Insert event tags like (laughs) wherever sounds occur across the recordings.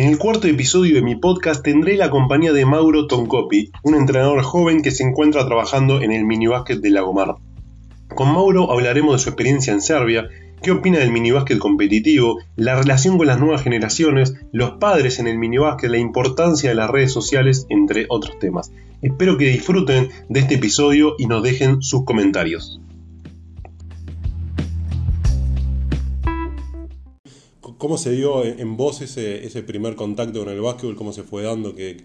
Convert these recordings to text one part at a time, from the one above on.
En el cuarto episodio de mi podcast tendré la compañía de Mauro Toncopi, un entrenador joven que se encuentra trabajando en el minibásquet de Lagomar. Con Mauro hablaremos de su experiencia en Serbia, qué opina del minibásquet competitivo, la relación con las nuevas generaciones, los padres en el minibásquet, la importancia de las redes sociales, entre otros temas. Espero que disfruten de este episodio y nos dejen sus comentarios. ¿Cómo se dio en vos ese, ese primer contacto con el básquetbol? ¿Cómo se fue dando? ¿Qué,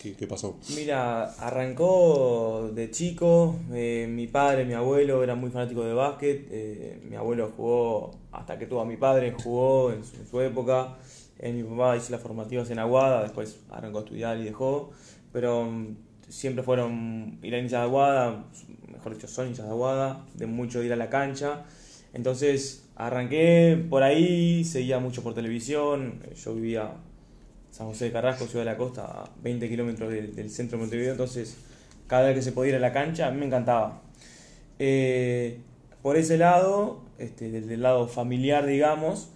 qué, pasó? Mira, arrancó de chico. Eh, mi padre, mi abuelo eran muy fanáticos de básquet. Eh, mi abuelo jugó hasta que tuvo a mi padre, jugó en su, época. Eh, mi papá hizo las formativas en Aguada, después arrancó a estudiar y dejó. Pero mm, siempre fueron ir a hinchas de Aguada, mejor dicho, son hinchas de Aguada, de mucho ir a la cancha. Entonces Arranqué por ahí, seguía mucho por televisión, yo vivía San José de Carrasco, Ciudad de la Costa, a 20 kilómetros del, centro de Montevideo, entonces cada vez que se podía ir a la cancha a mí me encantaba. Eh, por ese lado, este, desde el lado familiar, digamos,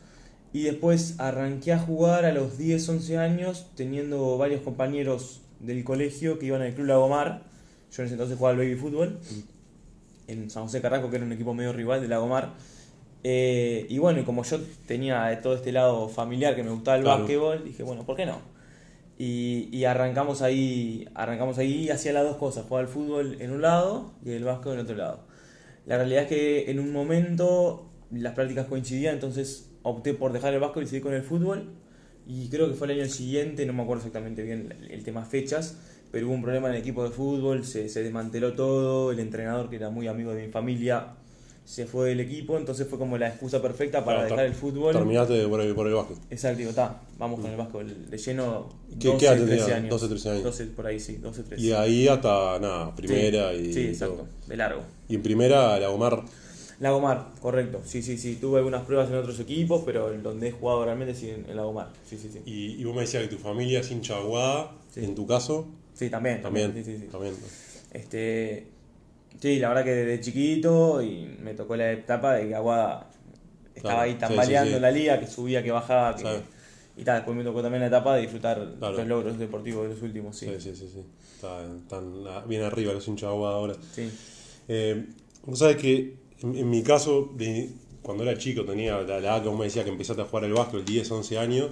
y después arranqué a jugar a los 10, 11 años, teniendo varios compañeros del colegio que iban al Club Lagomar. Yo en ese entonces jugaba al baby fútbol en San José de Carrasco, que era un equipo medio rival de Lagomar. Eh, y bueno, y como yo tenía todo este lado familiar que me gustaba el básquetbol, dije, bueno, ¿por qué no? Y, arrancamos ahí, arrancamos ahí hacía las dos cosas, jugaba el fútbol en un lado y el básquetbol en otro lado. La realidad es que en un momento las prácticas coincidían, entonces opté por dejar el básquetbol y seguir con el fútbol. Y creo que fue el año siguiente, no me acuerdo exactamente bien el tema fechas, pero hubo un problema en el equipo de fútbol, se, se desmanteló todo, el entrenador que era muy amigo de mi familia se fue del equipo, entonces fue como la excusa perfecta para dejar el fútbol. Terminaste por el, por el básquet. Exacto, digo, está, vamos con el básquet de lleno. 12, ¿Qué, edad 13 años. 12, 13 años. 12 por ahí, sí, 12, 13. Y ahí hasta, nada, primera y. Sí, exacto, de largo. Y en primera, Lagomar. Lagomar, correcto, sí, sí, sí. Tuve algunas pruebas en otros equipos, pero donde he jugado realmente sí en, Lagomar, sí, sí, sí. Y, y, vos me decías que tu familia es hincha aguada, en tu caso. Sí, también. También, sí, sí, sí. también. Este Sí, la verdad que desde chiquito y me tocó la etapa de que Aguada estaba ahí tambaleando en la liga, que subía, que bajaba. Que, y tal, después me tocó también la etapa de disfrutar los logros deportivos de los últimos. Sí, sí, sí. sí, Están, bien arriba los hinchas de Aguada ahora. Sí. Eh, sabes que en, mi caso, de, cuando era chico, tenía la, edad que vos me decía que empezaste a jugar el básquet, 10, 11 años.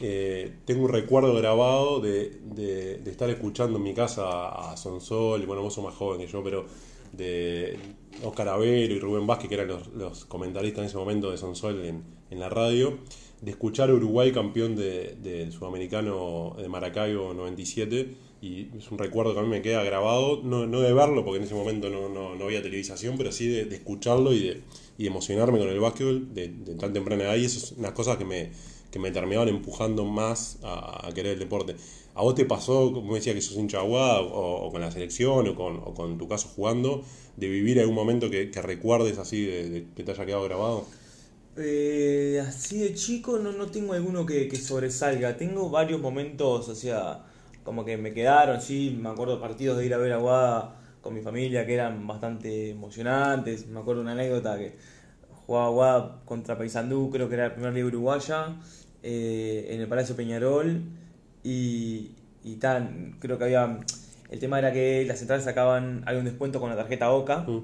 Eh, tengo un recuerdo grabado de, de, de, estar escuchando en mi casa a Sonsol, y bueno, vos sos más joven que yo, pero de Oscar Avero y Rubén Vázquez, que eran los, comentaristas en ese momento de Sonsol en, en la radio, de escuchar a Uruguay campeón de, Sudamericano de Maracaibo 97 y es un recuerdo que a mí me queda grabado, no, no de verlo porque en ese momento no, no, había televisación, pero sí de, escucharlo y de, y emocionarme con el básquetbol de, tan temprana edad y eso es unas cosas que me, que me terminaban empujando más a, querer el deporte. ¿A vos te pasó, como decía, que sos hincha aguada o, con la selección o con, o con tu caso jugando, de vivir algún momento que, recuerdes así, de, que te haya quedado grabado? Eh, así de chico no, no tengo alguno que, sobresalga. Tengo varios momentos, o sea, como que me quedaron, sí, me acuerdo partidos de ir a ver Aguada con mi familia que eran bastante emocionantes. Me acuerdo una anécdota que jugaba contra Paysandú, creo que era el primer liga uruguaya, eh, en el Palacio Peñarol y, y tal, creo que había... El tema era que las entradas sacaban, hay un descuento con la tarjeta OCA. Mm.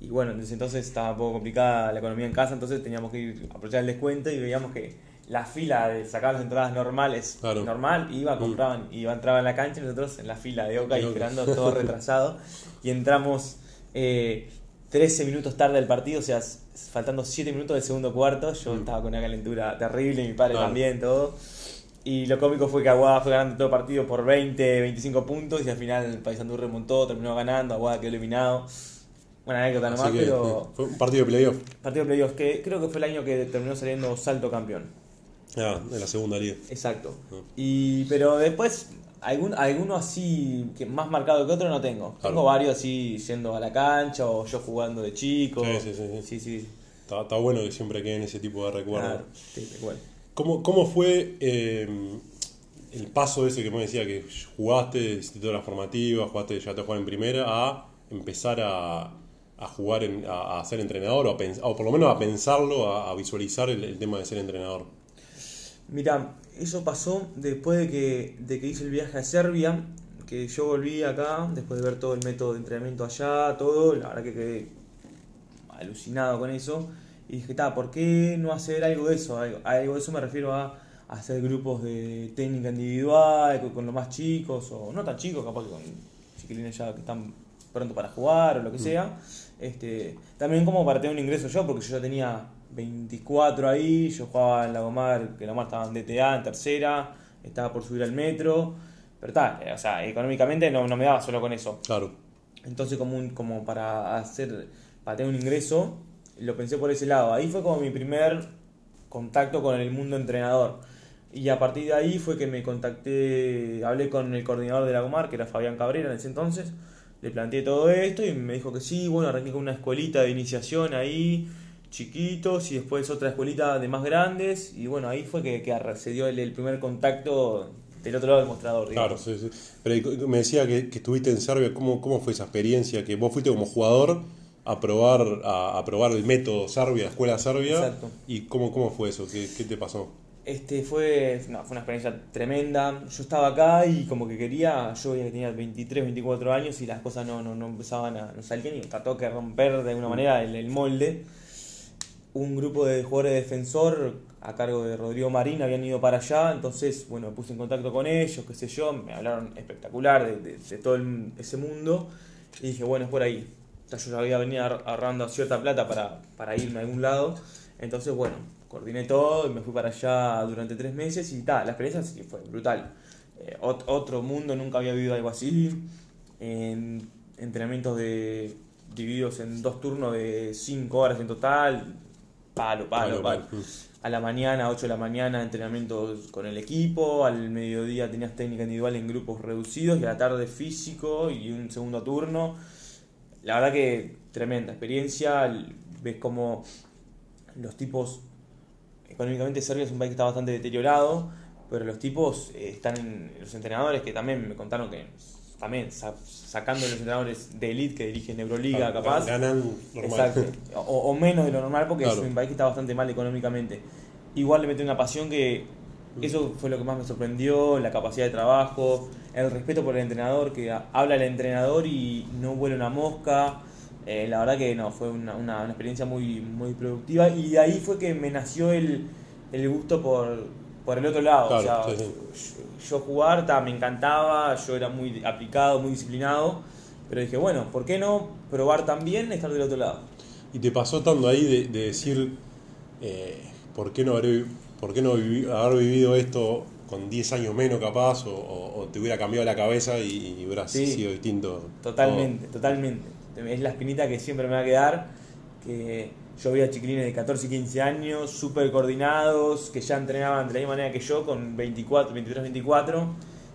Y bueno, desde entonces estaba un poco complicada la economía en casa, entonces teníamos que ir a aprovechar el descuento y veíamos que la fila de sacar las entradas normales, normal, iba, mm. compraban, iba, entraba en la cancha y nosotros en la fila de OCA y esperando todo retrasado. (laughs) Y entramos eh, 13 minutos tarde del partido, o sea, faltando 7 minutos del segundo cuarto. Yo mm. estaba con una calentura terrible, mi padre también, todo. Y lo cómico fue que Aguada fue ganando todo el partido por 20, 25 puntos y al final el Paysandú remontó, terminó ganando, Aguada quedó eliminado. Buena anécdota nomás, pero. Fue un partido de playoff. Partido de playoff, que creo que fue el año que terminó saliendo salto campeón. Ah, de la segunda liga. Exacto. Ah. Y, pero después, algún, alguno así que más marcado que otro no tengo. Tengo varios así yendo a la cancha o yo jugando de chico. Sí, sí, sí. sí, sí. Está, está, bueno que siempre queden ese tipo de recuerdos. Claro, sí, igual. ¿Cómo, cómo fue eh, el paso ese que me decía que jugaste, hiciste todas las formativas, jugaste, ya te jugar en primera, a empezar a, a jugar, en, a, a, ser entrenador, o, o, por lo menos a pensarlo, a, visualizar el, tema de ser entrenador? Mira, eso pasó después de que, de que hice el viaje a Serbia, que yo volví acá, después de ver todo el método de entrenamiento allá, todo, la verdad que quedé alucinado con eso. Y dije, ta, ¿por qué no hacer algo de eso? Algo, algo de eso me refiero a hacer grupos de técnica individual con, con los más chicos, o no tan chicos, capaz que con chiquilines ya que están pronto para jugar o lo que sea. Este, también como para tener un ingreso yo, porque yo ya tenía 24 ahí, yo jugaba en Lagomar, que Lagomar estaba en DTA, en tercera, estaba por subir al metro, pero está, o sea, económicamente no, no me daba solo con eso. Claro. Entonces como, un- como para hacer, para tener un ingreso, lo pensé por ese lado. Ahí fue como mi primer contacto con el mundo entrenador. Y a partir de ahí fue que me contacté, hablé con el coordinador de Lagomar, que era Fabián Cabrera en ese entonces, le planteé todo esto y me dijo que sí, bueno, arranqué con una escuelita de iniciación ahí, chiquitos, y después otra escuelita de más grandes, y bueno, ahí fue que, que se dio el, el primer contacto del otro lado del mostrador, Claro, digamos. sí, sí. Pero me decía que, que estuviste en Serbia, ¿cómo, ¿cómo fue esa experiencia? Que vos fuiste como jugador a probar, a, a probar el método Serbia, la escuela Serbia. Exacto. ¿Y cómo, cómo fue eso? ¿Qué, qué te pasó? Este fue, no, fue una experiencia tremenda. Yo estaba acá y como que quería, yo que tenía 23, 24 años y las cosas no, no, no empezaban a, no salían y trató que romper de alguna manera el, el molde. Un grupo de jugadores de defensor a cargo de Rodrigo Marín habían ido para allá, entonces, bueno, me puse en contacto con ellos, qué sé yo, me hablaron espectacular de, de- todo el- ese mundo y dije, bueno, es por ahí. Yo ya había venido ahor- ahorrando cierta plata para, para irme a algún lado, entonces, bueno, coordiné todo y me fui para allá durante tres meses y tal, la experiencia sí fue brutal. Eh, ot- otro mundo, nunca había vivido algo así. En entrenamientos de divididos en dos turnos de cinco horas en total, palo, palo, Palo. A la mañana, 8 de la mañana, entrenamientos con el equipo. Al mediodía tenías técnica individual en grupos reducidos. Y a la tarde físico y un segundo turno. La verdad que tremenda experiencia. Ves como los tipos. Económicamente Serbia es un país que está bastante deteriorado. Pero los tipos eh, están. en- Los entrenadores que también me contaron que. También sa- sacando los entrenadores de elite que dirigen Euroliga, capaz. Ganan normal. Exacto. O, o menos de lo normal porque Claro. es un país que está bastante mal económicamente. Igual le mete una pasión que eso fue lo que más me sorprendió, la capacidad de trabajo, el respeto por el entrenador, que habla el entrenador y no vuela una mosca. Eh, la verdad que no, fue una, una- una experiencia muy, muy productiva y de ahí fue que me nació el, el gusto por, por el otro lado. Claro, o sea, sí, yo, yo jugar ta, me encantaba, yo era muy aplicado, muy disciplinado, pero dije, bueno, ¿por qué no probar también estar del otro lado? ¿Y te pasó estando ahí de, de decir, eh, ¿por qué no, haber, por qué no vivi- haber vivido esto con 10 años menos capaz? O, o- o te hubiera cambiado la cabeza y, y hubiera Sí. sido distinto? Totalmente, totalmente. Es la espinita que siempre me va a quedar, que yo veía chiquilines de 14 y 15 años, súper coordinados, que ya entrenaban de la misma manera que yo, con 24, 23, 24,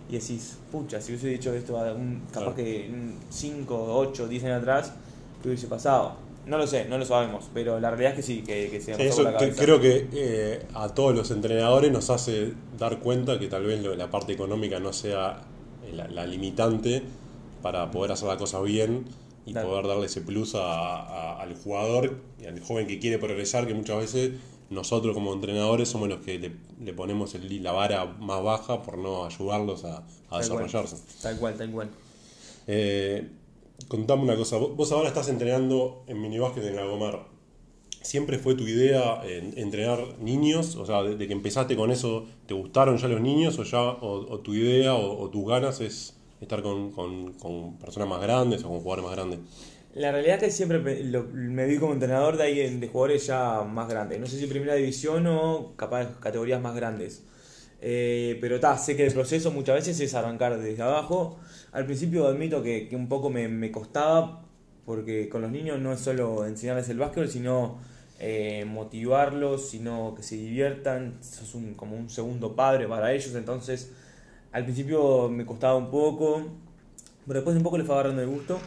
y decís, pucha, si hubiese dicho esto a un, capaz que 5, 8, 10 años atrás, ¿qué hubiese pasado? No lo sé, no lo sabemos, pero la realidad es que sí, que, que se Sí, eso por la que- cabeza. creo que eh, a todos los entrenadores nos hace dar cuenta que tal vez lo- la parte económica no sea la, la limitante para poder hacer la cosa bien y poder darle ese plus a- a- al jugador y al joven que quiere progresar, que muchas veces nosotros como entrenadores somos los que le, le ponemos el- la vara más baja por no ayudarlos a, a Tal cual. desarrollarse. Tal cual, tal cual. Eh, contame una cosa, vos ahora estás entrenando en minibásquet en Lagomar. ¿Siempre fue tu idea eh, entrenar niños? O sea, desde que empezaste con eso, ¿te gustaron ya los niños o ya o, o tu idea o, o tus ganas es estar con, con- con personas más grandes o con jugadores más grandes? La realidad es que siempre lo- me vi como entrenador de alguien de jugadores ya más grandes. No sé si primera división o capaz categorías más grandes. Eh, pero ta, sé que el proceso muchas veces es arrancar desde abajo. Al principio admito que, que un poco me, me costaba porque con los niños no es solo enseñarles el básquetbol, sino eh, motivarlos, sino que se diviertan. Sos un, como un segundo padre para ellos, entonces al principio me costaba un poco, pero después un poco le fue agarrando el gusto.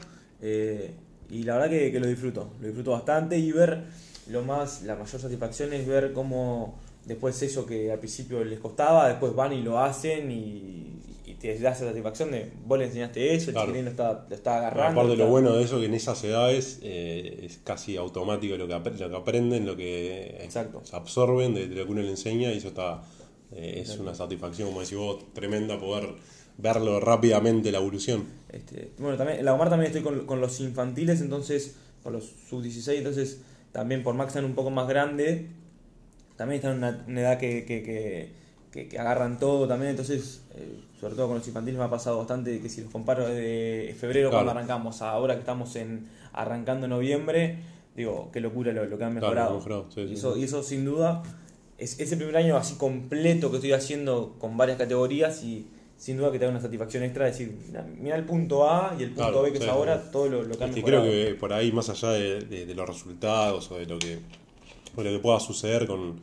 eh, y la verdad que, que lo disfruto, lo disfruto bastante y ver lo más, la mayor satisfacción es ver cómo después eso que al principio les costaba, después van y lo hacen y, y te da esa satisfacción de vos le enseñaste eso, el chiquilín lo está, lo está agarrando. Aparte está- lo bueno de eso que en esas edades eh, es casi automático lo que, ap- lo que aprenden, lo que Exacto. se absorben de, de lo que uno le enseña y eso está, Eh, es una satisfacción, como decís vos, tremenda poder verlo rápidamente la evolución. Este, bueno, también, en la Omar también estoy con, con los infantiles, entonces, con los sub-16, entonces también por más que están un poco más grande, también están en una, una edad que, que, que, que, agarran todo también, entonces, eh, sobre todo con los infantiles me ha pasado bastante que si los comparo desde febrero Claro. cuando arrancamos a ahora que estamos en arrancando en noviembre, digo, qué locura lo, lo que han Claro, mejorado. han mejorado, sí, y, eso, sí. y eso sin duda es ese primer año así completo que estoy haciendo con varias categorías y sin duda que te da una satisfacción extra decir, mira, el punto A y el punto Claro, B que sí, es ahora, todo lo, lo que han Es que creo que por ahí, más allá de, de- de los resultados o de lo que, o de lo que pueda suceder con,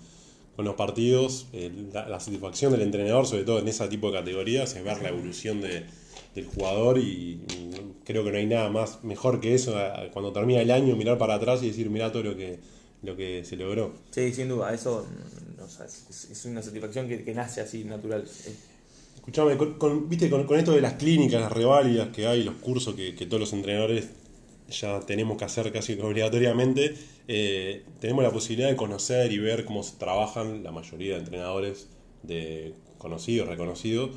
con los partidos, eh, la, la satisfacción del entrenador, sobre todo en ese tipo de categorías, es ver la evolución de- del jugador y, y creo que no hay nada más mejor que eso, cuando termina el año, mirar para atrás y decir, mira todo lo que, lo que se logró. Sí, sin duda, eso mm, o sea, es, es una satisfacción que, que nace así natural. Escuchame, con, con- viste, con, con esto de las clínicas, las reválidas que hay, los cursos que, que todos los entrenadores ya tenemos que hacer casi obligatoriamente, eh, tenemos la posibilidad de conocer y ver cómo se trabajan la mayoría de entrenadores de conocidos, reconocidos.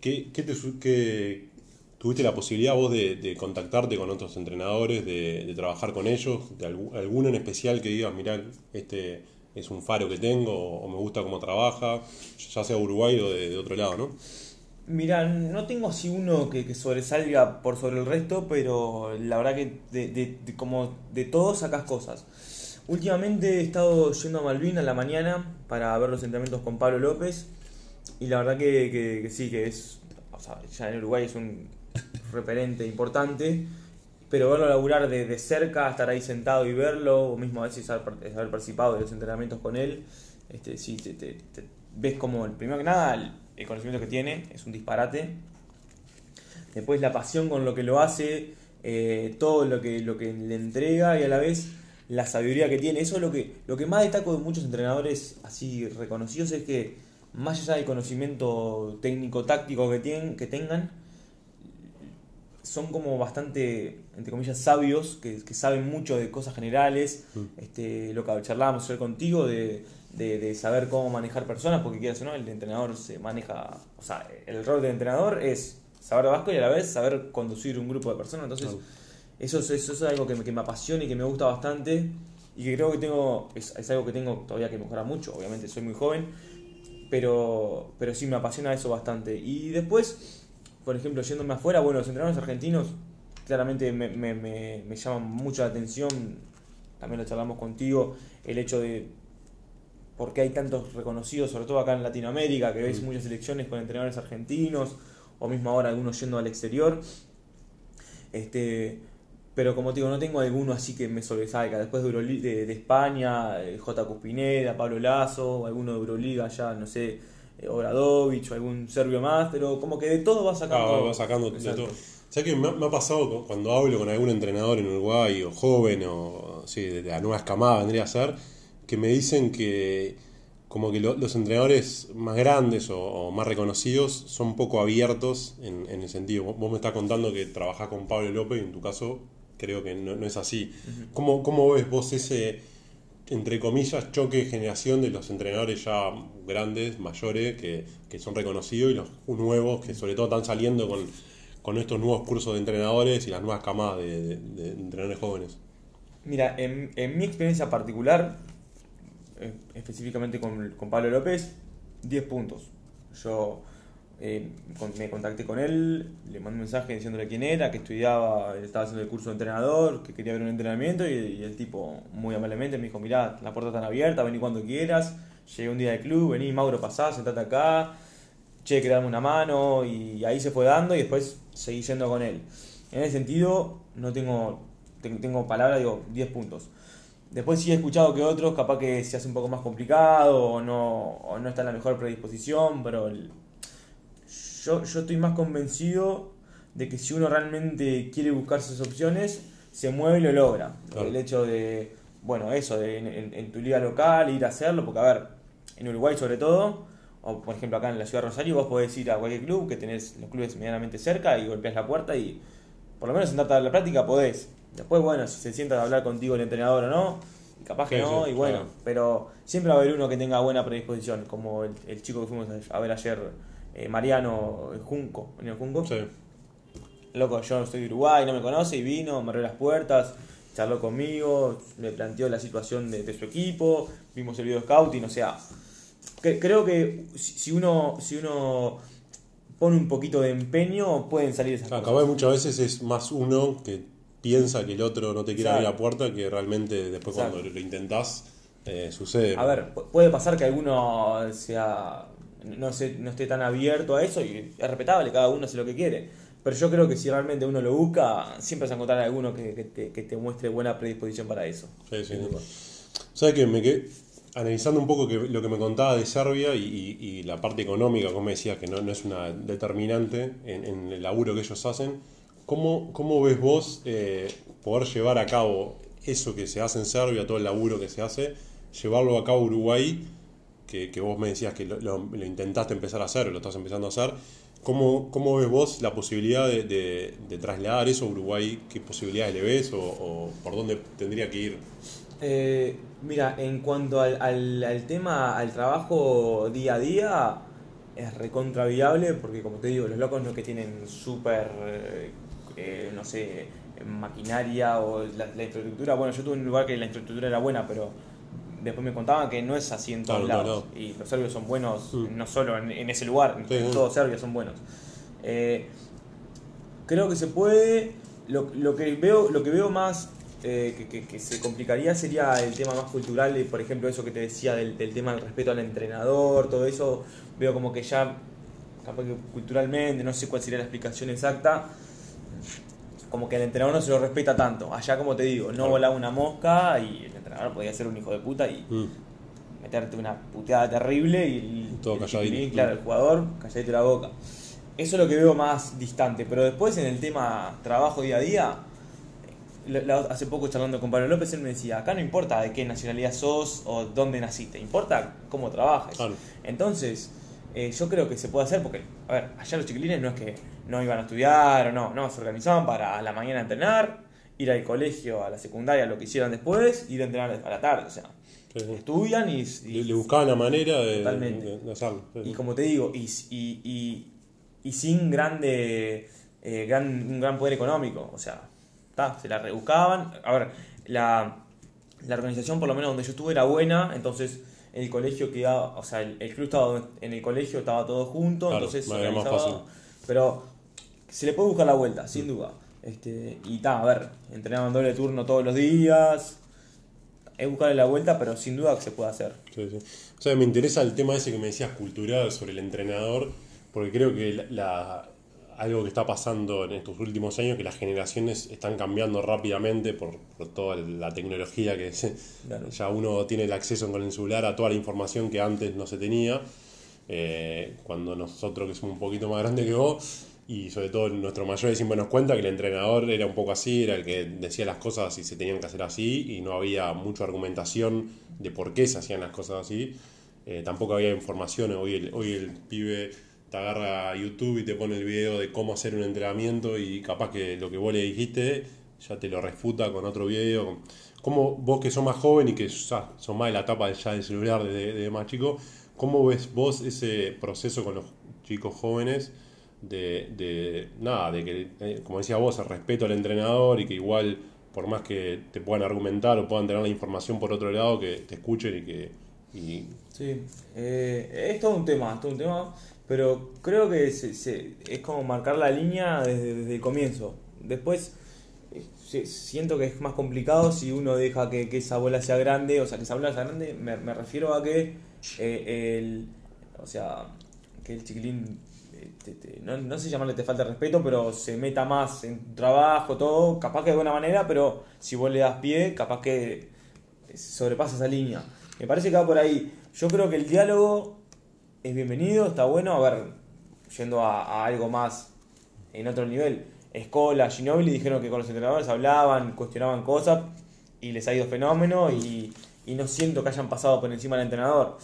¿Qué, qué te, qué- ¿Tuviste la posibilidad vos de, contactarte con otros entrenadores, de, trabajar con ellos? ¿De algu- alguno en especial que digas, mirá, este es un faro que tengo o, me gusta cómo trabaja, ya sea Uruguay o de, otro lado, ¿no? Mira, no tengo así uno que, que sobresalga por sobre el resto, pero la verdad que de- como de todos sacas cosas. Últimamente he estado yendo a Malvin a la mañana para ver los entrenamientos con Pablo López y la verdad que, que- que sí, que es, o sea, ya en Uruguay es un referente importante, pero verlo laburar de, de cerca, estar ahí sentado y verlo, o mismo a veces haber, par- haber participado de los entrenamientos con él, este, sí, te, te- ves como, primero que nada, el, el conocimiento que tiene es un disparate. Después la pasión con lo que lo hace, eh, todo lo que, lo que le entrega y a la vez la sabiduría que tiene. Eso es lo que, lo que más destaco de muchos entrenadores así reconocidos es que más allá del conocimiento técnico-táctico que, tienen, que tengan, son como bastante, entre comillas, sabios, que, que saben mucho de cosas generales, este, lo que charlábamos ayer contigo, de, de, de saber cómo manejar personas, porque quieras o no, el entrenador se maneja, o sea, el rol del entrenador es saber de vasco y a la vez saber conducir un grupo de personas, entonces eso, es, eso es algo que me, que me apasiona y que me gusta bastante y que creo que tengo, es, es algo que tengo todavía que mejorar mucho, obviamente soy muy joven, pero, pero sí me apasiona eso bastante. Y después, por ejemplo, yéndome afuera, bueno, los entrenadores argentinos claramente me, me, me, me llaman mucho la atención, también lo charlamos contigo, el hecho de por qué hay tantos reconocidos, sobre todo acá en Latinoamérica, que ves Mm. muchas elecciones con entrenadores argentinos, o mismo ahora algunos yendo al exterior. Este, pero como te digo, no tengo alguno así que me sobresalga. Después de, Euroli- de, de España, eh, J. Cuspineda, Pablo Lazo, alguno de Euroliga ya, no sé, eh, Obradovic o algún serbio más, pero como que de todo va sacando. Ah, va sacando de todo. ¿Sabes que me, ha- me ha pasado cu- cuando hablo con algún entrenador en Uruguay o joven o sí, de la nueva escamada vendría a ser, que me dicen que como que lo- los entrenadores más grandes o, o más reconocidos son poco abiertos en, en el sentido. Vos, vos me estás contando que trabajás con Pablo López y en tu caso creo que no, no es así. ¿Cómo, ¿Cómo ves vos ese, entre comillas, choque de generación de los entrenadores ya grandes, mayores, que, que son reconocidos y los nuevos que sobre todo están saliendo con, con estos nuevos cursos de entrenadores y las nuevas camadas de, entrenadores jóvenes? Mira, en, en mi experiencia particular, eh, específicamente con, con Pablo López, 10 puntos. Yo eh, me contacté con él, le mandé un mensaje diciéndole quién era, que estudiaba, estaba haciendo el curso de entrenador, que quería ver un entrenamiento y, el tipo muy amablemente me dijo, mirá, la puerta está abierta, vení cuando quieras, llegué un día del club, vení Mauro, pasá, sentate acá, che, que darme una mano y ahí se fue dando y después seguí yendo con él. En ese sentido, no tengo, tengo, tengo palabra, digo, 10 puntos. Después sí he escuchado que otros capaz que se hace un poco más complicado o no, o no está en la mejor predisposición, pero el- yo, yo estoy más convencido de que si uno realmente quiere buscar sus opciones, se mueve y lo logra. Claro. El hecho de, bueno, eso, de en, en- en tu liga local, ir a hacerlo, porque a ver, en Uruguay sobre todo, o por ejemplo acá en la ciudad de Rosario, vos podés ir a cualquier club que tenés los clubes medianamente cerca y golpeas la puerta y por lo menos sentarte a la práctica podés. Después, bueno, si se sienta a hablar contigo el entrenador o no, capaz que Sí, no, sí, y bueno, claro. pero siempre va a haber uno que tenga buena predisposición, como el, el chico que fuimos a ver ayer, eh, Mariano Junco, Mariano Junco. Sí. Loco, yo soy de Uruguay, no me conoce y vino, me abrió las puertas, charló conmigo, me planteó la situación de, de su equipo, vimos el video scouting, o sea, que- creo que si uno, si uno pone un poquito de empeño, pueden salir esas Claro, cosas. muchas veces es más uno que piensa que el otro no te quiere abrir la puerta que realmente después Exacto. cuando lo intentás eh, sucede. A ver, pu- puede pasar que alguno sea no, se- no esté tan abierto a eso y es respetable, cada uno hace lo que quiere. Pero yo creo que si realmente uno lo busca, siempre vas a encontrar alguno que, que te, que te muestre buena predisposición para eso. Sí, sí. ¿Sabes que Me quedé analizando un poco que, lo que me contaba de Serbia y, y- y la parte económica, como decías, que no, no es una determinante en, en el laburo que ellos hacen. ¿Cómo, cómo ves vos eh, poder llevar a cabo eso que se hace en Serbia, todo el laburo que se hace, llevarlo a cabo a Uruguay, que, vos me decías que lo, lo- intentaste empezar a hacer, lo estás empezando a hacer? ¿Cómo, cómo ves vos la posibilidad de, trasladar eso a Uruguay? ¿Qué posibilidades le ves o, por dónde tendría que ir? Eh, mira, en cuanto al, al, tema, al trabajo día a día, es recontra viable porque, como te digo, los locos no que tienen súper, eh, eh, no sé, maquinaria o la infraestructura. Bueno, yo tuve un lugar que la infraestructura era buena, pero después me contaban que no es así en todos Claro, no, lados. Y los serbios son buenos, Mm. no solo en, en ese lugar, en Sí, sí. todo Serbia son buenos. Eh, creo que se puede. Lo, lo que veo, lo que veo más eh, que, que- que se complicaría sería el tema más cultural, por ejemplo, eso que te decía del, del tema del respeto al entrenador, todo eso. Veo como que ya, capaz que culturalmente, no sé cuál sería la explicación exacta, como que el entrenador no se lo respeta tanto. Allá, como te digo, no Claro. volaba una mosca y entrenador podía ser un hijo de puta y Mm. meterte una puteada terrible y Todo el calladito. chiquilín, claro, el jugador, calladito la boca. Eso es lo que veo más distante, pero después en el tema trabajo día a día, hace poco charlando con Pablo López, él me decía, acá no importa de qué nacionalidad sos o dónde naciste, importa cómo trabajes. Claro. Entonces, eh, yo creo que se puede hacer porque, a ver, allá los chiquilines no es que no iban a estudiar o no, no, se organizaban para a la mañana entrenar, ir al colegio, a la secundaria, lo que hicieran después, ir a entrenar a la tarde, o sea, Sí, estudian y, y- Le, buscaban la manera de, de- de hacerlo. sí, y como te digo, y, y, y, y sin grande, eh, gran, un gran poder económico. O sea, ta, se la rebuscaban. A ver, la, la organización, por lo menos donde yo estuve, era buena. Entonces, el colegio quedaba, o sea, el, el club estaba en el colegio, estaba todo junto. Claro, entonces, se organizaba. fácil. Pero se le puede buscar la vuelta, sin duda. Este, y ta, a ver, entrenaban doble turno todos los días. Es buscarle la vuelta, pero sin duda que se puede hacer. Sí, sí. O sea, me interesa el tema ese que me decías cultural sobre el entrenador, porque creo que la, la- algo que está pasando en estos últimos años, que las generaciones están cambiando rápidamente por, por toda la tecnología que (laughs) Claro. ya uno tiene el acceso con el celular a toda la información que antes no se tenía. Eh, cuando nosotros que somos un poquito más grandes que vos, y sobre todo nuestro mayor siempre nos cuenta que el entrenador era un poco así, era el que decía las cosas y se tenían que hacer así, y no había mucha argumentación de por qué se hacían las cosas así. Eh, tampoco había información, hoy el, hoy el pibe te agarra YouTube y te pone el video de cómo hacer un entrenamiento y capaz que lo que vos le dijiste ya te lo refuta con otro video. ¿Cómo vos que sos más joven y que ya sos más de la etapa ya del celular de, de más chico, cómo ves vos ese proceso con los chicos jóvenes de, de nada, de que, eh, como decía vos, el respeto al entrenador y que igual, por más que te puedan argumentar o puedan tener la información por otro lado, que te escuchen y que... y- Sí, eh, es todo un tema, es todo un tema, pero creo que se- se- es como marcar la línea desde, desde el comienzo. Después eh, siento que es más complicado si uno deja que, que esa bola sea grande, o sea, que esa bola sea grande, me, me refiero a que eh, el, o sea, que el chiquilín, te- no, no sé llamarle te falta de respeto, pero se meta más en trabajo, todo, capaz que de buena manera, pero si vos le das pie, capaz que sobrepasa esa línea. Me parece que va por ahí. Yo creo que el diálogo es bienvenido, está bueno. A ver, yendo a, a algo más en otro nivel. Escola, Ginobili dijeron que con los entrenadores hablaban, cuestionaban cosas y les ha ido fenómeno y, y no siento que hayan pasado por encima del entrenador.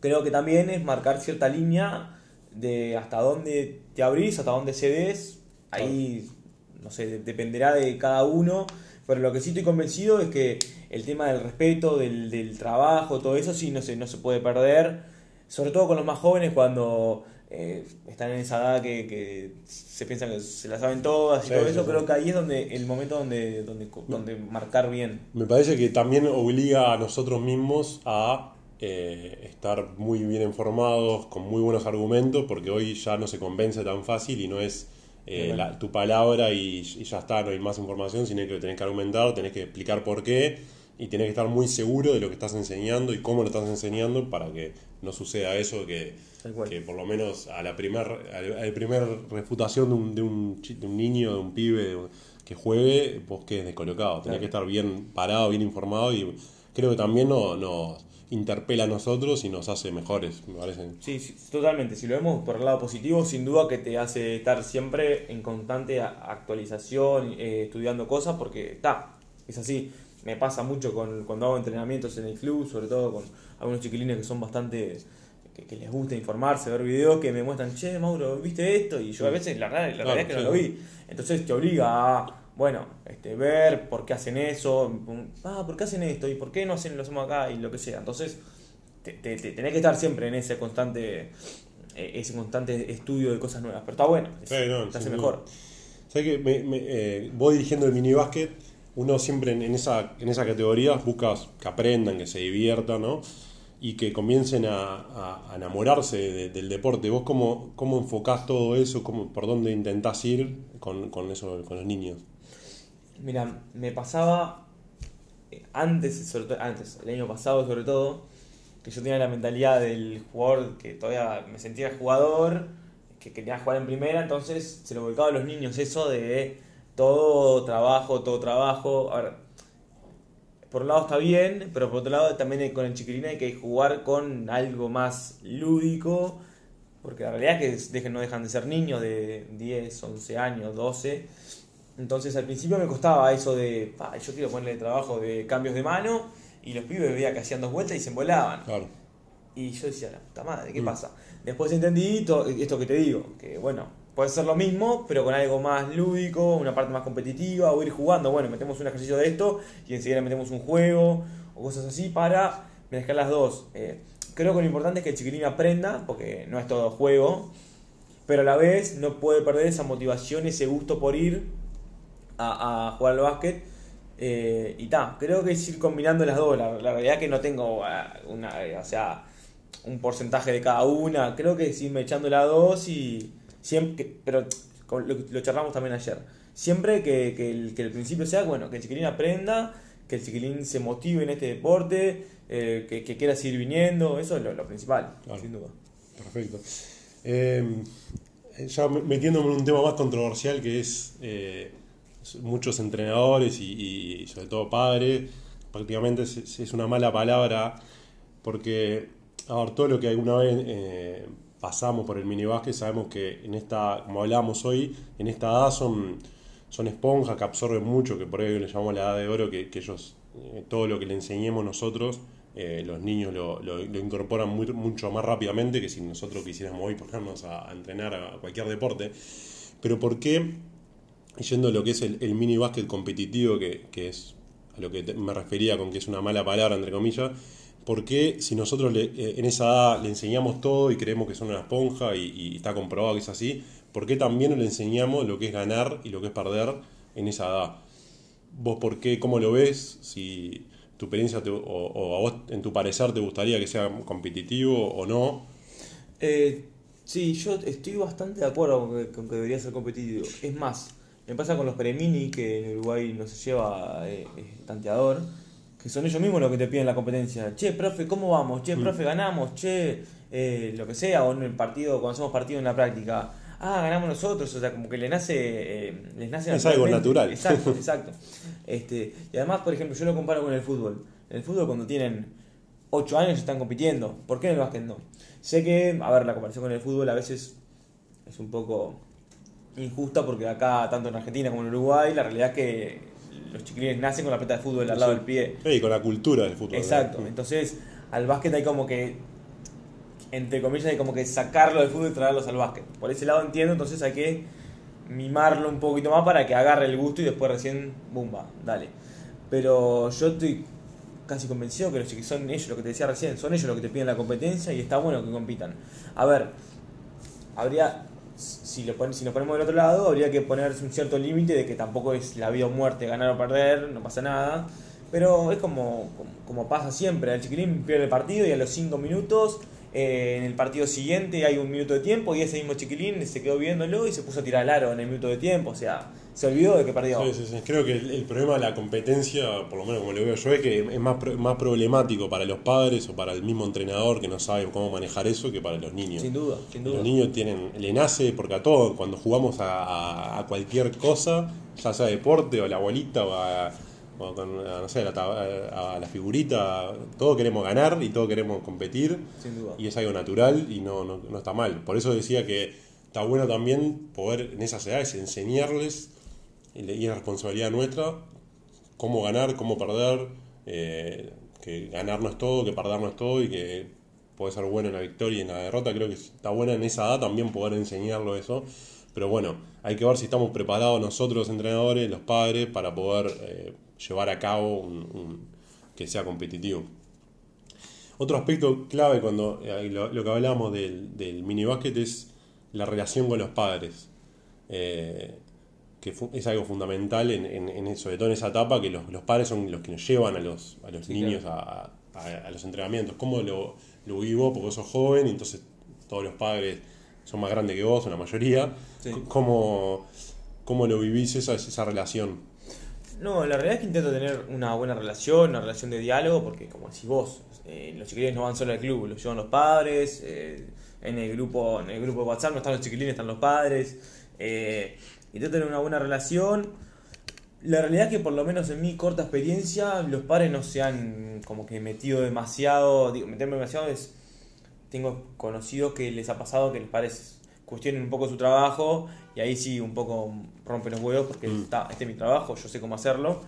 Creo que también es marcar cierta línea de hasta dónde te abrís, hasta dónde cedes. Ahí, no sé, dependerá de cada uno. Pero lo que sí estoy convencido es que el tema del respeto, del, del trabajo, todo eso sí no se, no se puede perder. Sobre todo con los más jóvenes cuando eh, están en esa edad que, que se piensan que se la saben todas y Sí, todo sí, eso. sí. Creo que ahí es donde el momento donde, donde, donde marcar bien. Me parece que también obliga a nosotros mismos a eh, estar muy bien informados, con muy buenos argumentos, porque hoy ya no se convence tan fácil y no es eh, la- tu palabra y, y ya está, no hay más información, sino que tenés que argumentar, tenés que explicar por qué y tenés que estar muy seguro de lo que estás enseñando y cómo lo estás enseñando para que no suceda eso que, por lo menos a la primer, a la primer refutación de un, de un, de un niño, de un pibe que juegue, vos quedes descolocado. Tenés Claro. que estar bien parado, bien informado y creo que también no- nos interpela a nosotros y nos hace mejores, me parece. Sí, sí, totalmente. Si lo vemos por el lado positivo, sin duda que te hace estar siempre en constante actualización, eh, estudiando cosas, porque está, es así. Me pasa mucho con, cuando hago entrenamientos en el club, sobre todo con algunos chiquilines que son bastante. Que, que les gusta informarse, ver videos que me muestran, che, Mauro, ¿viste esto? Y yo a veces la, verdad- la Claro, realidad es que no lo vi. Entonces te obliga a, bueno, este, ver por qué hacen eso, ah, ¿por qué hacen esto? ¿Y por qué no hacen lo hacemos acá? Y lo que sea. Entonces, te, te- te- tenés que estar siempre en ese constante eh, ese constante estudio de cosas nuevas. Pero está bueno, es- no, te hace mejor. ¿Sabes que me, me, eh, vos dirigiendo el minibásquet, uno siempre en, en esa, en esa categoría buscas que aprendan, que se diviertan, ¿no? Y que comiencen a, a- a enamorarse de- del deporte. ¿Vos cómo, cómo enfocás todo eso? ¿Cómo, ¿Por dónde intentás ir con, con eso, con los niños? Mira, me pasaba eh, antes, sobre todo, antes, el año pasado sobre todo, que yo tenía la mentalidad del jugador que todavía me sentía jugador, que quería jugar en primera, entonces se lo volcaba a los niños eso de todo trabajo, todo trabajo. A ver, por un lado está bien, pero por otro lado también con el chiquilín hay que jugar con algo más lúdico, porque la realidad es que no dejan de ser niños de 10, 11 años, 12. Entonces al principio me costaba eso de, "Pa, yo quiero ponerle trabajo de cambios de mano, y los pibes veía que hacían dos vueltas y se embolaban. Claro. Y yo decía, la puta madre, ¿qué Mm. pasa? Después entendí to- esto que te digo, que bueno, puede ser lo mismo, pero con algo más lúdico, una parte más competitiva, o ir jugando, bueno, metemos un ejercicio de esto y enseguida metemos un juego, o cosas así, para mezclar las dos. Eh, creo que lo importante es que el chiquilín aprenda, porque no es todo juego, pero a la vez no puede perder esa motivación, ese gusto por ir a, a jugar al básquet. Eh, y ta, creo que es ir combinando las dos. La, la realidad que no tengo ah, una, eh, o sea, un porcentaje de cada una. Creo que es irme echando las dos y siempre, pero lo, lo charlamos también ayer. Siempre que, que el, que el principio sea, bueno, que el chiquilín aprenda, que el chiquilín se motive en este deporte, eh, que, que quiera seguir viniendo, eso es lo, lo principal, Claro. sin duda. Perfecto. Eh, ya me- metiéndome en un tema más controversial que es eh, muchos entrenadores y, sobre todo padres, prácticamente es, es una mala palabra porque, a ver, todo lo que alguna vez eh, pasamos por el minibásquet sabemos que en esta, como hablábamos hoy, en esta edad son, son esponjas que absorben mucho, que por ahí le llamamos la edad de oro, que, que ellos, eh, todo lo que le enseñemos nosotros, eh, los niños lo, lo- lo incorporan muy- mucho más rápidamente que si nosotros quisiéramos hoy ponernos a, a entrenar a cualquier deporte. Pero ¿por qué, yendo a lo que es el, el mini básquet competitivo, que, que es a lo que me refería con que es una mala palabra, entre comillas, ¿por qué si nosotros le- eh, en esa edad le enseñamos todo y creemos que son una esponja y, y está comprobado que es así, ¿por qué también le enseñamos lo que es ganar y lo que es perder en esa edad? ¿Vos por qué, cómo lo ves? Si tu experiencia te- o, o a vos, en tu parecer, te gustaría que sea competitivo o no. Eh, sí, yo estoy bastante de acuerdo con que debería ser competitivo. Es más, me pasa con los premini, que en Uruguay no se lleva eh, el tanteador, que son ellos mismos los que te piden la competencia. Che, profe, ¿cómo vamos? Che, profe, ganamos. Che, eh, lo que sea, o en el partido, cuando hacemos partido en la práctica. Ah, ganamos nosotros, o sea, como que le nace, eh, les nace Es algo natural. Exacto, (laughs) exacto. Este, y además, por ejemplo, yo lo comparo con el fútbol. En el fútbol cuando tienen 8 años están compitiendo. ¿Por qué en el básquet no? Sé que, a ver, la comparación con el fútbol a veces es un poco injusta porque acá, tanto en Argentina como en Uruguay, la realidad es que los chiquilines nacen con la pelota de fútbol al lado del pie. Y con la cultura del fútbol. Exacto. ¿verdad? Entonces, al básquet hay como que, entre comillas, hay como que sacarlo del fútbol y traerlos al básquet. Por ese lado entiendo, entonces hay que mimarlo un poquito más para que agarre el gusto y después recién, bumba, dale. Pero yo estoy casi convencido que son ellos lo que te decía recién, son ellos los que te piden la competencia y está bueno que compitan. A ver, habría, si, lo si nos ponemos del otro lado, habría que ponerse un cierto límite de que tampoco es la vida o muerte, ganar o perder, no pasa nada. Pero es como, como, pasa siempre, el chiquilín pierde el partido y a los 5 minutos eh, en el partido siguiente hay un minuto de tiempo y ese mismo chiquilín se quedó viéndolo y se puso a tirar al aro en el minuto de tiempo. O sea, se olvidó de que perdió. Sí, sí, sí. Creo que el, problema de la competencia, por lo menos como lo veo yo, es que es más, más problemático para los padres o para el mismo entrenador que no sabe cómo manejar eso que para los niños. Sin duda, sin duda. Los niños tienen, le nace, porque a todos, cuando jugamos a, a cualquier cosa, ya sea deporte o la abuelita o a con, no sé, a, la figurita, todos queremos ganar y todos queremos competir. Y es algo natural y no, no, está mal. Por eso decía que está bueno también poder en esas edades enseñarles, y es responsabilidad nuestra, cómo ganar, cómo perder, eh, que ganar no es todo, que perder no es todo y que puede ser bueno en la victoria y en la derrota. Creo que está bueno en esa edad también poder enseñarlo eso. Pero bueno, hay que ver si estamos preparados nosotros, los entrenadores, los padres, para poder eh, llevar a cabo un, que sea competitivo. Otro aspecto clave cuando eh, lo, que hablamos del, del mini básquet es la relación con los padres. Eh, que es algo fundamental en, en, sobre todo en esa etapa, que los, padres son los que nos llevan a los, a los niños a, los entrenamientos. ¿Cómo lo, lo vivo? Porque sos joven y entonces todos los padres son más grandes que vos, la mayoría. ¿Cómo, ¿Cómo, lo vivís esa, esa relación? No, la realidad es que intento tener una buena relación, una relación de diálogo, porque como decís vos, eh, los chiquilines no van solo al club, los llevan los padres, eh, en el grupo en el grupo de WhatsApp no están los chiquilines, están los padres. Eh, intento tener una buena relación. La realidad es que por lo menos en mi corta experiencia, los padres no se han como que metido demasiado, digo, meterme demasiado es... Tengo conocidos que les ha pasado que los padres cuestionen un poco su trabajo y ahí sí un poco rompen los huevos porque mm. está, este es mi trabajo, yo sé cómo hacerlo.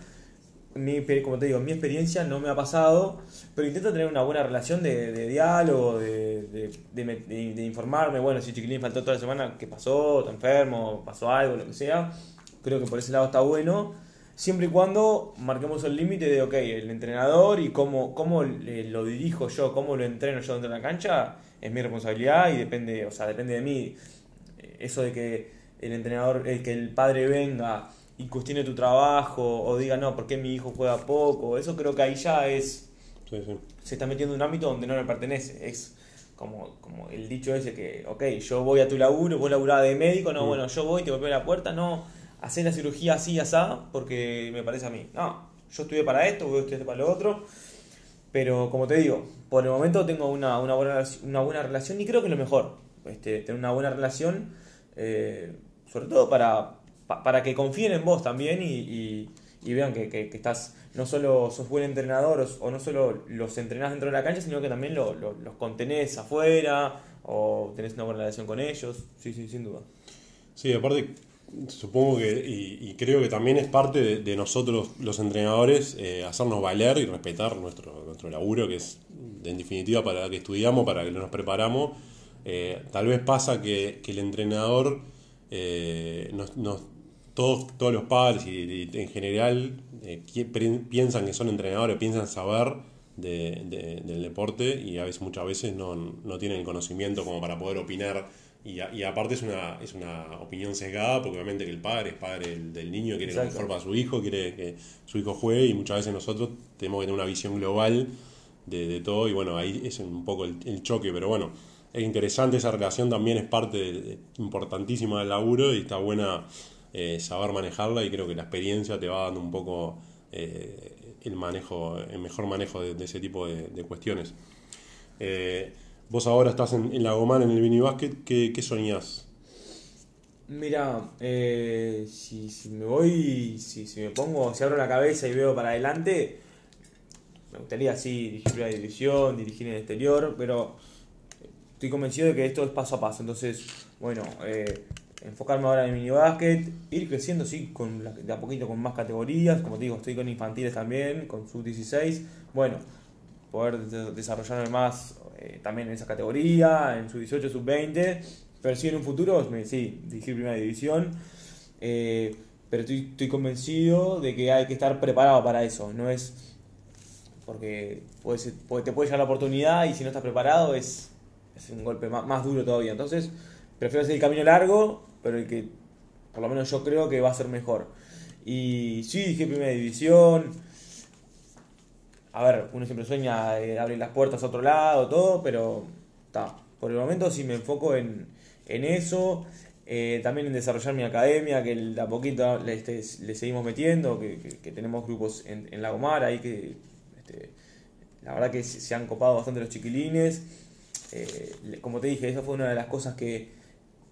Mi, como te digo, mi experiencia no me ha pasado, pero intento tener una buena relación de, diálogo, de, de, informarme, bueno, si Chiquilín faltó toda la semana, ¿qué pasó? ¿Está enfermo? ¿Pasó algo? Lo que sea. Creo que por ese lado está bueno, siempre y cuando marquemos el límite de, ok, el entrenador y cómo, cómo lo dirijo yo, cómo lo entreno yo dentro de la cancha, es mi responsabilidad y depende, o sea, depende de mí. Eso de que el entrenador, el que el padre venga y cuestione tu trabajo o diga, no, ¿por qué mi hijo juega poco? Eso creo que ahí ya es... Se está metiendo en un ámbito donde no le pertenece. Es como, como el dicho ese que, ok, yo voy a tu laburo, vos laburás de médico, no, mm. bueno, yo voy, te golpeo la puerta, no, hacer la cirugía así y así, porque me parece a mí. No, yo estudié para esto, vos estudiaste para lo otro. Pero como te digo, por el momento tengo una, una, buena, una buena relación y creo que es lo mejor. Este, tener una buena relación, eh, sobre todo para, para que confíen en vos también y, y, vean que, que, estás, no solo sos buen entrenador o, no solo los entrenás dentro de la cancha, sino que también lo, los contenés afuera o tenés una buena relación con ellos. Sí, sí, sin duda. Sí, aparte supongo que, y, creo que también es parte de, nosotros los entrenadores eh, hacernos valer y respetar nuestro, nuestro laburo, que es en definitiva para que estudiamos, para que nos preparamos. Eh, tal vez pasa que, el entrenador, eh, todos, todos los padres y, en general piensan que son entrenadores, piensan saber del deporte y a veces muchas veces no, no tienen conocimiento como para poder opinar y, y, aparte es una, es una opinión sesgada, porque obviamente que el padre es padre del, niño, quiere lo mejor para su hijo, quiere que su hijo juegue, y muchas veces nosotros tenemos que tener una visión global de, de todo, y bueno, ahí es un poco el, choque, pero bueno, es interesante esa relación, también es parte importantísima del laburo, y está buena eh, saber manejarla, y creo que la experiencia te va dando un poco eh, el manejo, el mejor manejo de, ese tipo de, de cuestiones. Eh, Vos ahora estás en, la Gomán, en el mini ¿qué, qué soñás? Mira, eh, si, me voy, si, me pongo, si abro la cabeza y veo para adelante, me gustaría sí dirigir la división, dirigir en el exterior, pero estoy convencido de que esto es paso a paso. Entonces, bueno, eh, enfocarme ahora en el mini ir creciendo, sí, con de a poquito con más categorías. Como te digo, estoy con infantiles también, con sub-16. Bueno, poder desarrollarme más eh, también en esa categoría, en su 18, sub 20, pero sí en un futuro, sí, dirigir primera división. eh, pero estoy, estoy convencido de que hay que estar preparado para eso, no es porque te puede llegar la oportunidad y si no estás preparado es, es un golpe más, más, duro todavía. Entonces, prefiero hacer el camino largo, pero el que por lo menos yo creo que va a ser mejor. Y sí, dije primera división. A ver, uno siempre sueña de abrir las puertas a otro lado, todo, pero está. Por el momento sí me enfoco en, en eso. Eh, también en desarrollar mi academia, que de a poquito le, este, seguimos metiendo, que, que, tenemos grupos en, en Lagomar ahí que este, la verdad que se han copado bastante los chiquilines. Eh, como te dije, esa fue una de las cosas que,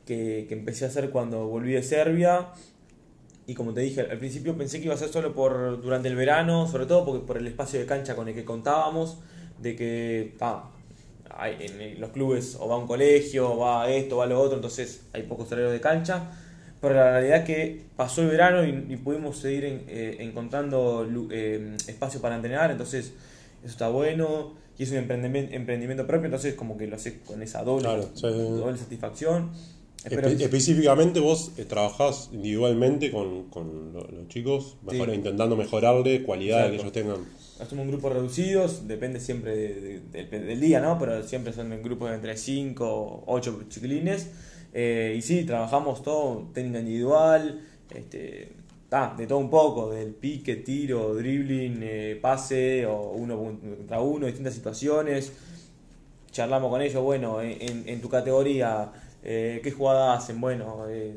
que, empecé a hacer cuando volví de Serbia. Y como te dije, al principio pensé que iba a ser solo por durante el verano, sobre todo porque por el espacio de cancha con el que contábamos, de que en los clubes o va un colegio, o va esto, va lo otro, entonces hay pocos horarios de cancha. Pero la realidad es que pasó el verano y, pudimos seguir eh, encontrando eh, espacio para entrenar, entonces eso está bueno y es un emprendimiento, emprendimiento propio, entonces como que lo haces con esa doble, doble satisfacción. Específicamente vos eh, trabajás individualmente con, los chicos, intentando mejorarle cualidades que ellos tengan. Hacemos un grupo reducidos, depende siempre del día, ¿no? Pero siempre son en grupos de entre 5 o 8 chiquilines. Eh, y sí, trabajamos todo, técnica individual, este, de todo un poco, del pique, tiro, dribbling, eh, pase, o uno contra uno, distintas situaciones. Charlamos con ellos, bueno, en, tu categoría, eh, ¿qué jugada hacen? Bueno, eh,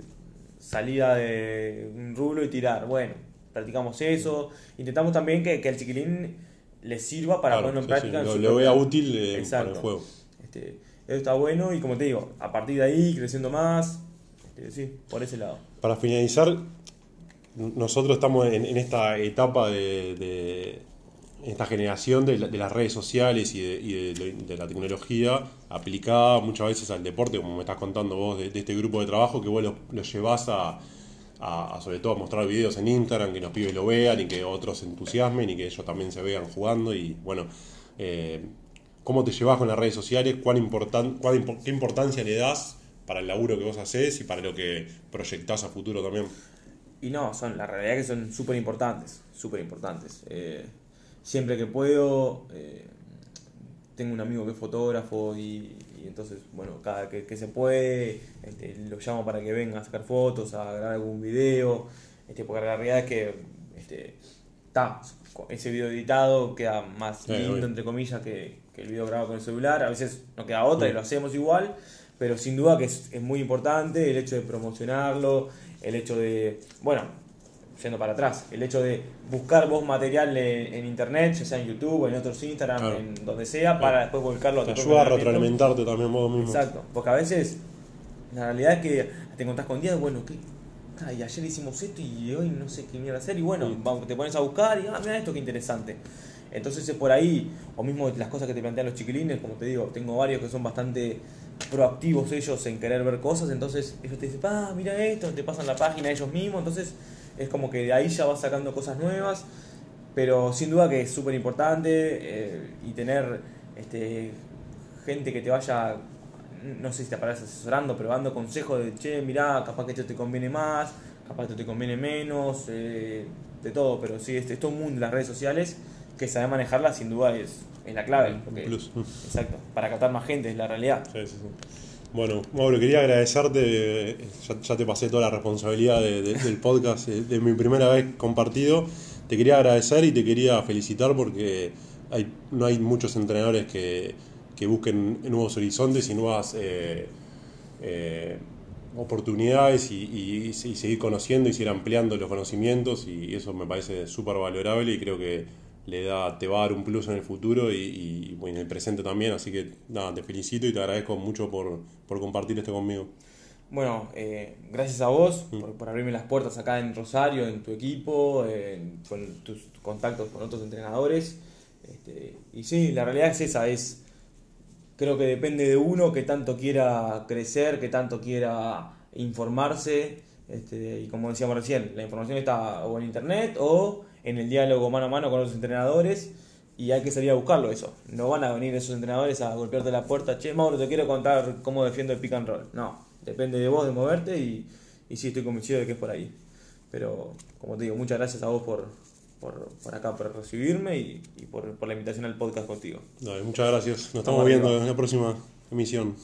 salida de un rulo y tirar. Bueno, practicamos eso. Intentamos también que, que al chiquilín le sirva para ponerlo en práctica. lo, vea útil para el juego. Este, eso está bueno y como te digo, a partir de ahí creciendo más, este, sí, por ese lado. Para finalizar, nosotros estamos en, esta etapa de, esta generación de, las redes sociales y, de, la tecnología aplicada muchas veces al deporte, como me estás contando vos de, este grupo de trabajo, que vos lo, llevas a, sobre todo a mostrar videos en Instagram, que los pibes lo vean y que otros se entusiasmen y que ellos también se vean jugando y bueno, eh, ¿cómo te llevas con las redes sociales? ¿Cuán importan, ¿Qué importancia le das para el laburo que vos haces y para lo que proyectás a futuro también? Y no, son la realidad que son súper importantes, súper importantes. Eh, siempre que puedo, eh, tengo un amigo que es fotógrafo y, entonces, bueno, cada que, que se puede, este, lo llamo para que venga a sacar fotos, a grabar algún video, este, porque la realidad es que este, ese video editado queda más lindo, entre comillas, que, el video grabado con el celular. A veces no queda otra y lo hacemos igual, pero sin duda que es, es muy importante el hecho de promocionarlo, el hecho de, bueno, yendo para atrás, el hecho de buscar vos material en, internet, ya sea en YouTube o en otros Instagram, en donde sea, para después volcarlo a tu ayuda a retroalimentarte también vos mismo. Exacto, porque a veces la realidad es que te encontrás con días, bueno, ¿qué? y ayer hicimos esto y hoy no sé qué mierda hacer, y bueno, te pones a buscar y, ah, mira esto, qué interesante. Entonces es por ahí, o mismo las cosas que te plantean los chiquilines, como te digo, tengo varios que son bastante proactivos ellos en querer ver cosas, entonces ellos te dicen, ah, mira esto, te pasan la página ellos mismos, entonces es como que de ahí ya vas sacando cosas nuevas, pero sin duda que es súper importante eh, y tener este, gente que te vaya, no sé si te aparece asesorando, pero dando consejos de, che, mirá, capaz que esto te conviene más, capaz que esto te conviene menos, eh, de todo, pero sí, este, es todo un mundo las redes sociales que sabe manejarla sin duda es, es la clave. Exacto, para captar más gente es la realidad. Bueno, Mauro, quería agradecerte, ya, te pasé toda la responsabilidad del podcast, de mi primera vez compartido. Te quería agradecer y te quería felicitar porque hay, no hay muchos entrenadores que, busquen nuevos horizontes y nuevas eh, eh, oportunidades y, seguir conociendo y seguir ampliando los conocimientos y eso me parece súper valorable y creo que le da, te va a dar un plus en el futuro y, en el presente también. Así que nada, te felicito y te agradezco mucho por, compartir esto conmigo. Bueno, eh, gracias a vos mm. por, abrirme las puertas acá en Rosario, en tu equipo, con tus contactos con otros entrenadores. Este, y sí, la realidad es esa, es creo que depende de uno que tanto quiera crecer, que tanto quiera informarse. Este, y como decíamos recién, la información está o en internet o en el diálogo mano a mano con los entrenadores y hay que salir a buscarlo eso. No van a venir esos entrenadores a golpearte la puerta, che, Mauro, te quiero contar cómo defiendo el pick and roll. No, depende de vos de moverte y, y sí estoy convencido de que es por ahí. Pero, como te digo, muchas gracias a vos por, por, por acá, por recibirme y, y por, por la invitación al podcast contigo. Dale, muchas gracias. Nos estamos Vamos viendo en la próxima emisión.